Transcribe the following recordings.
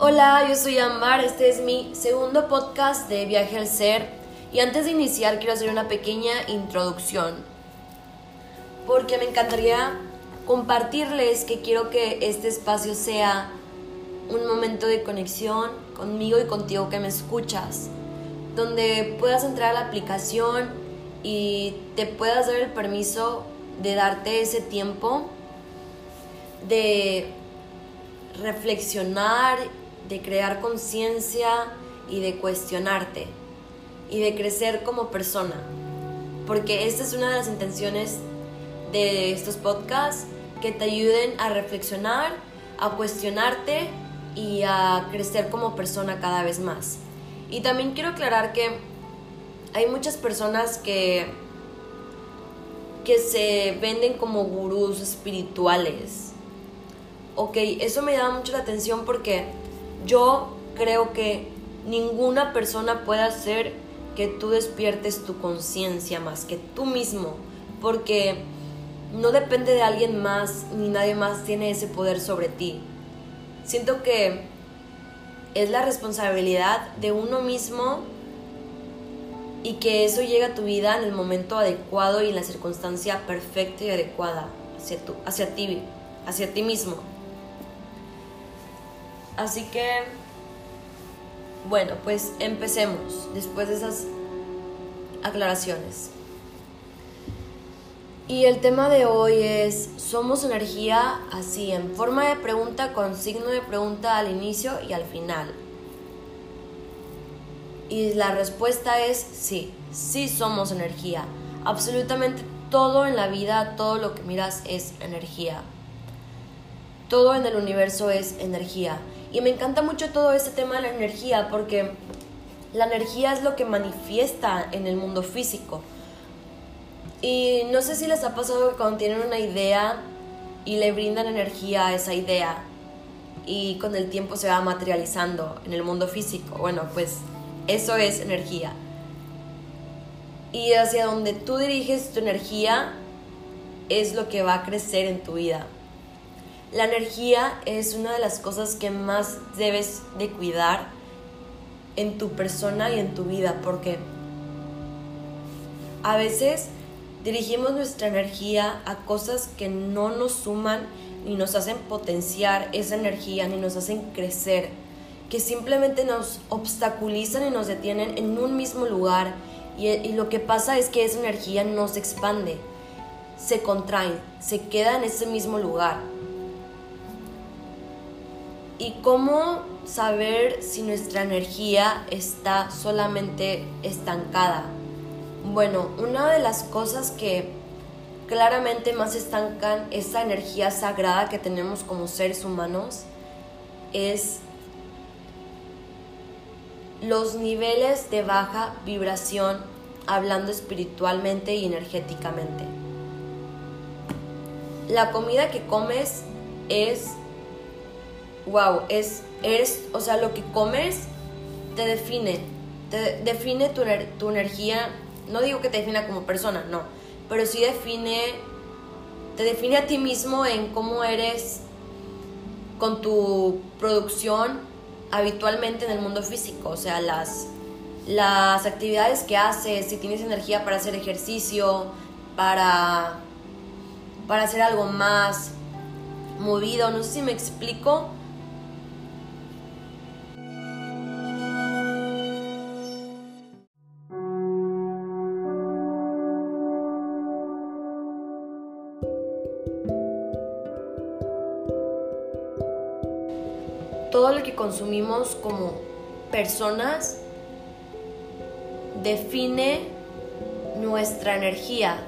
Hola, yo soy Ambar, este es mi segundo podcast de Viaje al Ser. Y antes de iniciar quiero hacer una pequeña introducción. Porque me encantaría compartirles que quiero que este espacio sea un momento de conexión conmigo y contigo que me escuchas, donde puedas entrar a la aplicación y te puedas dar el permiso de darte ese tiempo de reflexionar, de crear conciencia y de cuestionarte y de crecer como persona. Porque esta es una de las intenciones de estos podcasts, que te ayuden a reflexionar, a cuestionarte y a crecer como persona cada vez más. Y también quiero aclarar que hay muchas personas que que se venden como gurús espirituales. Ok, eso me llama mucho la atención porque yo creo que ninguna persona puede hacer que tú despiertes tu conciencia más que tú mismo, porque no depende de alguien más ni nadie más tiene ese poder sobre ti. Siento que es la responsabilidad de uno mismo y que eso llegue a tu vida en el momento adecuado y en la circunstancia perfecta y adecuada hacia, hacia ti, hacia ti mismo. Así que, bueno, pues empecemos después de esas aclaraciones. Y el tema de hoy es, somos energía así, en forma de pregunta con signo de pregunta al inicio y al final. Y la respuesta es sí, sí somos energía. Absolutamente todo en la vida, todo lo que miras es energía. Todo en el universo es energía. Y me encanta mucho todo este tema de la energía porque la energía es lo que manifiesta en el mundo físico. Y no sé si les ha pasado que cuando tienen una idea y le brindan energía a esa idea y con el tiempo se va materializando en el mundo físico. Bueno, pues eso es energía. Y hacia donde tú diriges tu energía es lo que va a crecer en tu vida. La energía es una de las cosas que más debes de cuidar en tu persona y en tu vida porque a veces dirigimos nuestra energía a cosas que no nos suman ni nos hacen potenciar esa energía ni nos hacen crecer que simplemente nos obstaculizan y nos detienen en un mismo lugar y, lo que pasa es que esa energía no se expande, se contrae, se queda en ese mismo lugar. ¿Y cómo saber si nuestra energía está solamente estancada? Bueno, una de las cosas que claramente más estancan esa energía sagrada que tenemos como seres humanos es los niveles de baja vibración hablando espiritualmente y energéticamente. La comida que comes es wow, es eres, o sea, lo que comes te define, te define tu, tu energía, no digo que te defina como persona, no, pero sí define te define a ti mismo en cómo eres con tu producción habitualmente en el mundo físico, o sea, las, las actividades que haces, si tienes energía para hacer ejercicio, para, para hacer algo más movido, no sé si me explico. Todo lo que consumimos como personas define nuestra energía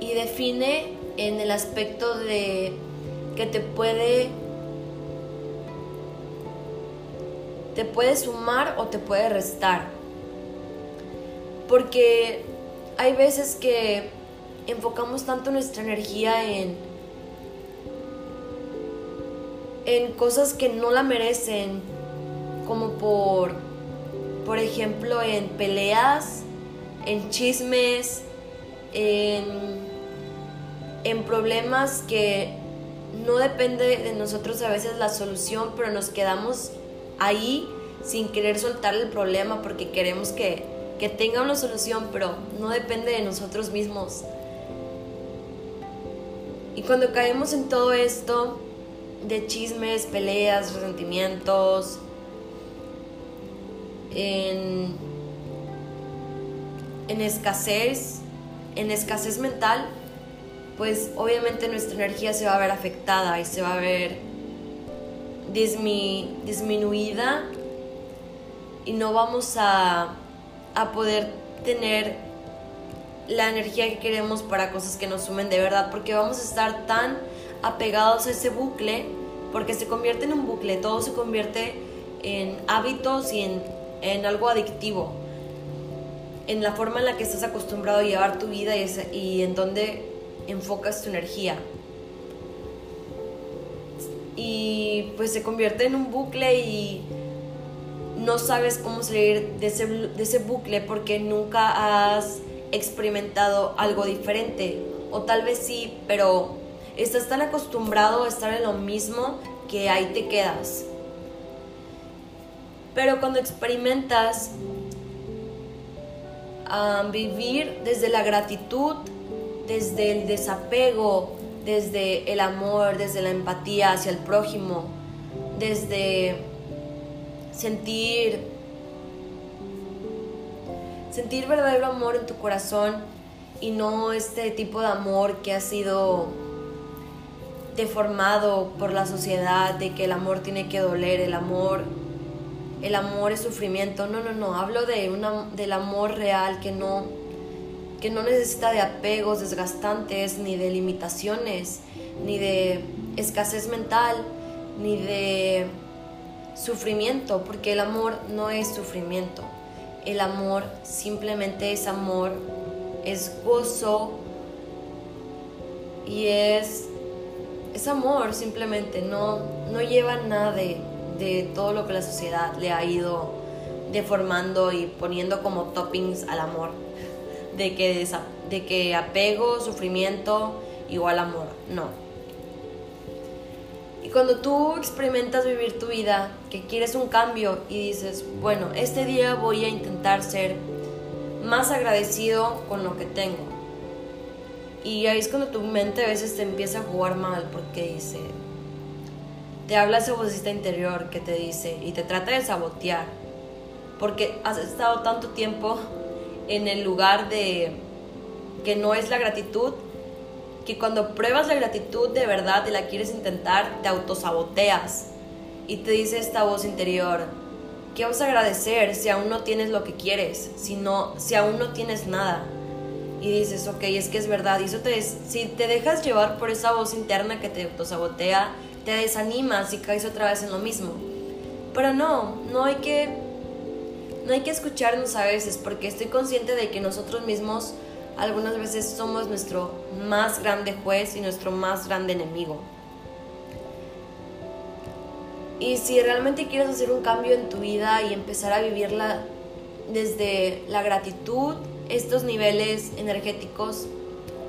y define en el aspecto de que te puede te puede sumar o te puede restar. Porque hay veces que enfocamos tanto nuestra energía en en cosas que no la merecen, como por, por ejemplo, en peleas, en chismes, en, en problemas que no depende de nosotros a veces la solución, pero nos quedamos ahí sin querer soltar el problema porque queremos que, que tenga una solución, pero no depende de nosotros mismos. Y cuando caemos en todo esto de chismes, peleas, resentimientos, en, en escasez, en escasez mental, pues obviamente nuestra energía se va a ver afectada y se va a ver disminuida y no vamos a, a poder tener la energía que queremos para cosas que nos sumen de verdad, porque vamos a estar tan apegados a ese bucle, porque se convierte en un bucle, todo se convierte en hábitos y en, en algo adictivo, en la forma en la que estás acostumbrado a llevar tu vida y, en donde enfocas tu energía. Y pues se convierte en un bucle y no sabes cómo salir de ese, de ese bucle porque nunca has experimentado algo diferente. O tal vez sí, pero estás tan acostumbrado a estar en lo mismo que ahí te quedas. Pero cuando experimentas a vivir desde la gratitud, desde el desapego, desde el amor, desde la empatía hacia el prójimo, desde sentir sentir verdadero amor en tu corazón y no este tipo de amor que ha sido deformado por la sociedad de que el amor tiene que doler, el amor el amor es sufrimiento. No, no, no, hablo de una, del amor real que no que no necesita de apegos desgastantes, ni de limitaciones, ni de escasez mental, ni de sufrimiento, porque el amor no es sufrimiento. El amor simplemente es amor, es gozo y es, es amor simplemente, no, no lleva nada de, de todo lo que la sociedad le ha ido deformando y poniendo como toppings al amor de que, de que apego, sufrimiento, igual amor. No. Y cuando tú experimentas vivir tu vida, que quieres un cambio y dices, bueno, este día voy a intentar ser más agradecido con lo que tengo. Y ahí es cuando tu mente a veces te empieza a jugar mal porque dice, te habla ese vocista interior que te dice y te trata de sabotear. Porque has estado tanto tiempo en el lugar de que no es la gratitud, que cuando pruebas la gratitud de verdad y la quieres intentar, te autosaboteas. Y te dice esta voz interior, ¿qué vas a agradecer si aún no tienes lo que quieres, si, si aún no tienes nada? Y dices, ok, es que es verdad, y eso te, si te dejas llevar por esa voz interna que te autosabotea, te desanimas y caes otra vez en lo mismo. Pero no, no hay que no hay que escucharnos a veces porque estoy consciente de que nosotros mismos algunas veces somos nuestro más grande juez y nuestro más grande enemigo. Y si realmente quieres hacer un cambio en tu vida y empezar a vivirla desde la gratitud, estos niveles energéticos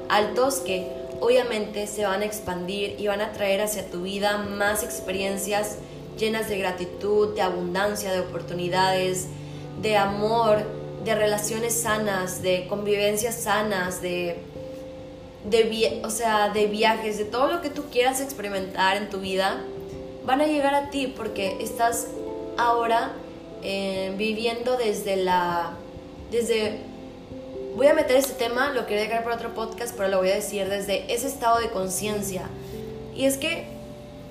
altos que obviamente se van a expandir y van a traer hacia tu vida más experiencias llenas de gratitud, de abundancia, de oportunidades, de amor, de relaciones sanas, de convivencias sanas, de, de, o sea, de viajes, de todo lo que tú quieras experimentar en tu vida, van a llegar a ti porque estás ahora eh, viviendo desde la... desde... Voy a meter este tema, lo quería dejar para otro podcast, pero lo voy a decir desde ese estado de conciencia. Y es que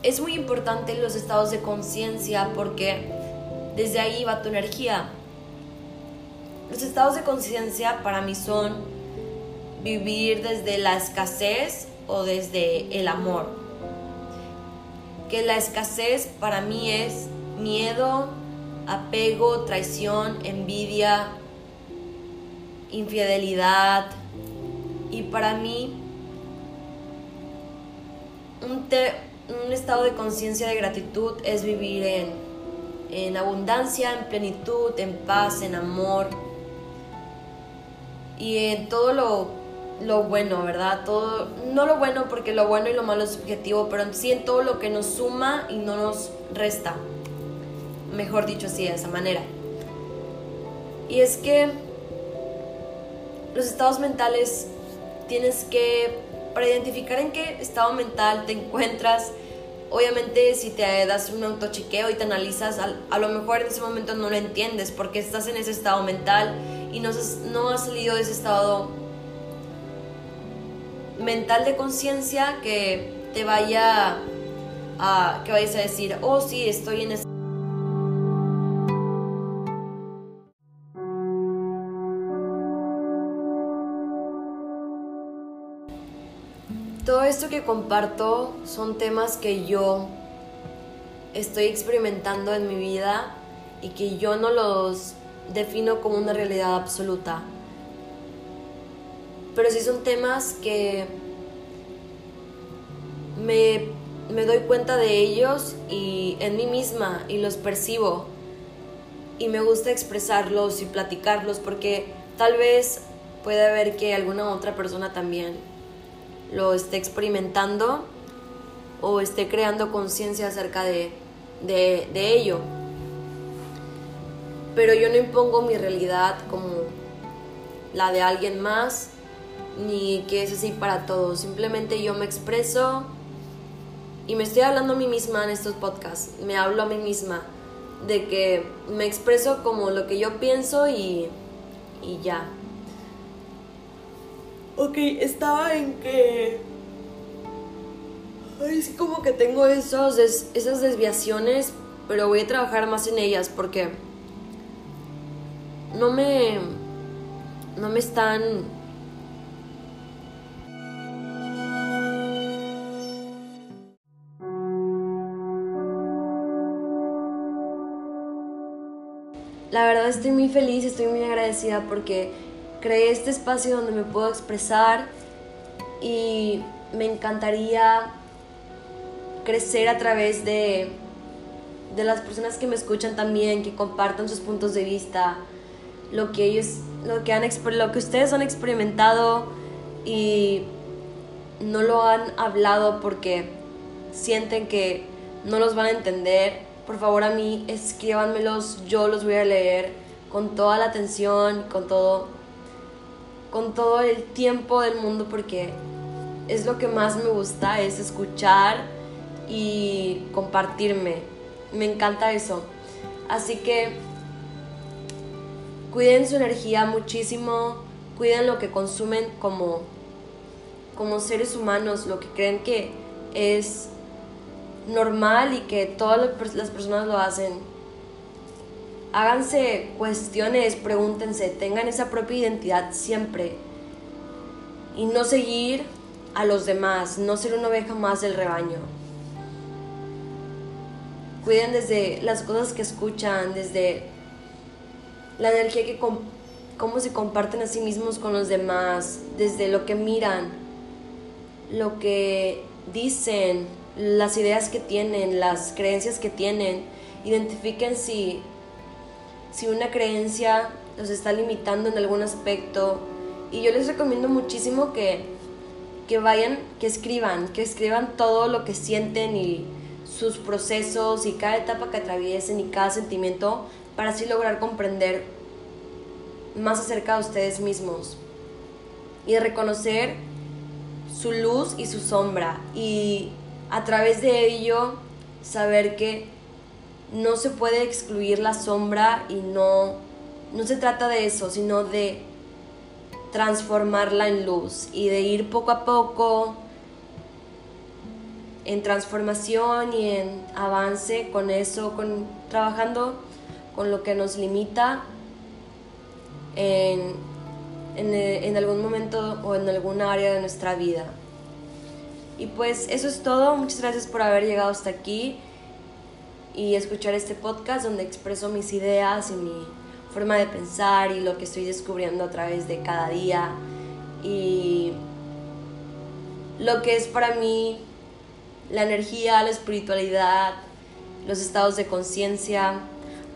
es muy importante los estados de conciencia porque desde ahí va tu energía. Los estados de conciencia para mí son vivir desde la escasez o desde el amor. Que la escasez para mí es miedo, apego, traición, envidia, infidelidad. Y para mí un, un estado de conciencia de gratitud es vivir en, en abundancia, en plenitud, en paz, en amor y en todo lo lo bueno, ¿verdad? Todo, no lo bueno porque lo bueno y lo malo es subjetivo, pero sí en todo lo que nos suma y no nos resta. Mejor dicho así, de esa manera. Y es que los estados mentales tienes que, para identificar en qué estado mental te encuentras, obviamente si te das un autochiqueo y te analizas, a, lo mejor en ese momento no lo entiendes porque estás en ese estado mental y no, no has salido de ese estado mental de conciencia que te vaya a, que vayas a decir, oh sí, estoy en ese esto que comparto son temas que yo estoy experimentando en mi vida y que yo no los defino como una realidad absoluta. Pero sí son temas que me, me doy cuenta de ellos y en mí misma y los percibo. Y me gusta expresarlos y platicarlos porque tal vez puede haber que alguna otra persona también lo esté experimentando o esté creando conciencia acerca de, de, ello. Pero yo no impongo mi realidad como la de alguien más, ni que es así para todos. Simplemente yo me expreso y me estoy hablando a mí misma en estos podcasts. Me hablo a mí misma de que me expreso como lo que yo pienso y, y ya. Ok, estaba en que... Ay, sí, como que tengo esos, esas desviaciones, pero voy a trabajar más en ellas porque no me... No me están... La verdad estoy muy feliz, estoy muy agradecida porque creé este espacio donde me puedo expresar y me encantaría crecer a través de, de las personas que me escuchan también, que compartan sus puntos de vista, lo que ellos, lo que, han, lo que ustedes han experimentado y no lo han hablado porque sienten que no los van a entender, por favor a mí escríbanmelos, yo los voy a leer con toda la atención, con todo con todo el tiempo del mundo porque es lo que más me gusta, es escuchar y compartirme. Me encanta eso. Así que cuiden su energía muchísimo, cuiden lo que consumen como, como seres humanos, lo que creen que es normal y que todas las personas lo hacen háganse cuestiones, pregúntense, tengan esa propia identidad siempre y no seguir a los demás, no ser una oveja más del rebaño. Cuiden desde las cosas que escuchan, desde la energía que cómo se comparten a sí mismos con los demás, desde lo que miran, lo que dicen, las ideas que tienen, las creencias que tienen. Identifiquen si si una creencia los está limitando en algún aspecto. Y yo les recomiendo muchísimo que, que vayan, que escriban, que escriban todo lo que sienten y sus procesos y cada etapa que atraviesen y cada sentimiento para así lograr comprender más acerca de ustedes mismos y reconocer su luz y su sombra y a través de ello saber que no se puede excluir la sombra y no, no se trata de eso, sino de transformarla en luz y de ir poco a poco en transformación y en avance con eso, con trabajando con lo que nos limita en, en, en algún momento o en alguna área de nuestra vida. Y pues eso es todo, muchas gracias por haber llegado hasta aquí y escuchar este podcast donde expreso mis ideas y mi forma de pensar y lo que estoy descubriendo a través de cada día y lo que es para mí la energía, la espiritualidad, los estados de conciencia.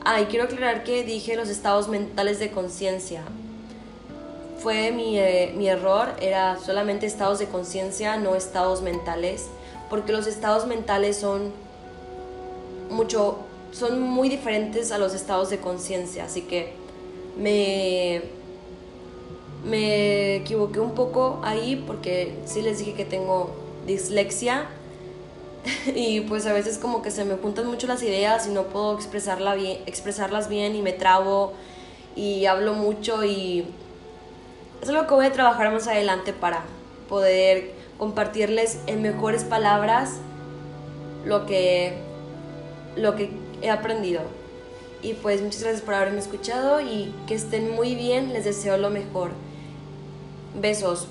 Ah, y quiero aclarar que dije los estados mentales de conciencia. fue mi, eh, mi error, era solamente estados de conciencia, no estados mentales, porque los estados mentales son mucho, son muy diferentes a los estados de conciencia, así que me, me equivoqué un poco ahí porque sí les dije que tengo dislexia y pues a veces como que se me juntan mucho las ideas y no puedo expresarla bien, expresarlas bien y me trabo y hablo mucho y es algo que voy a trabajar más adelante para poder compartirles en mejores palabras lo que lo que he aprendido. Y pues muchas gracias por haberme escuchado y que estén muy bien, les deseo lo mejor. Besos.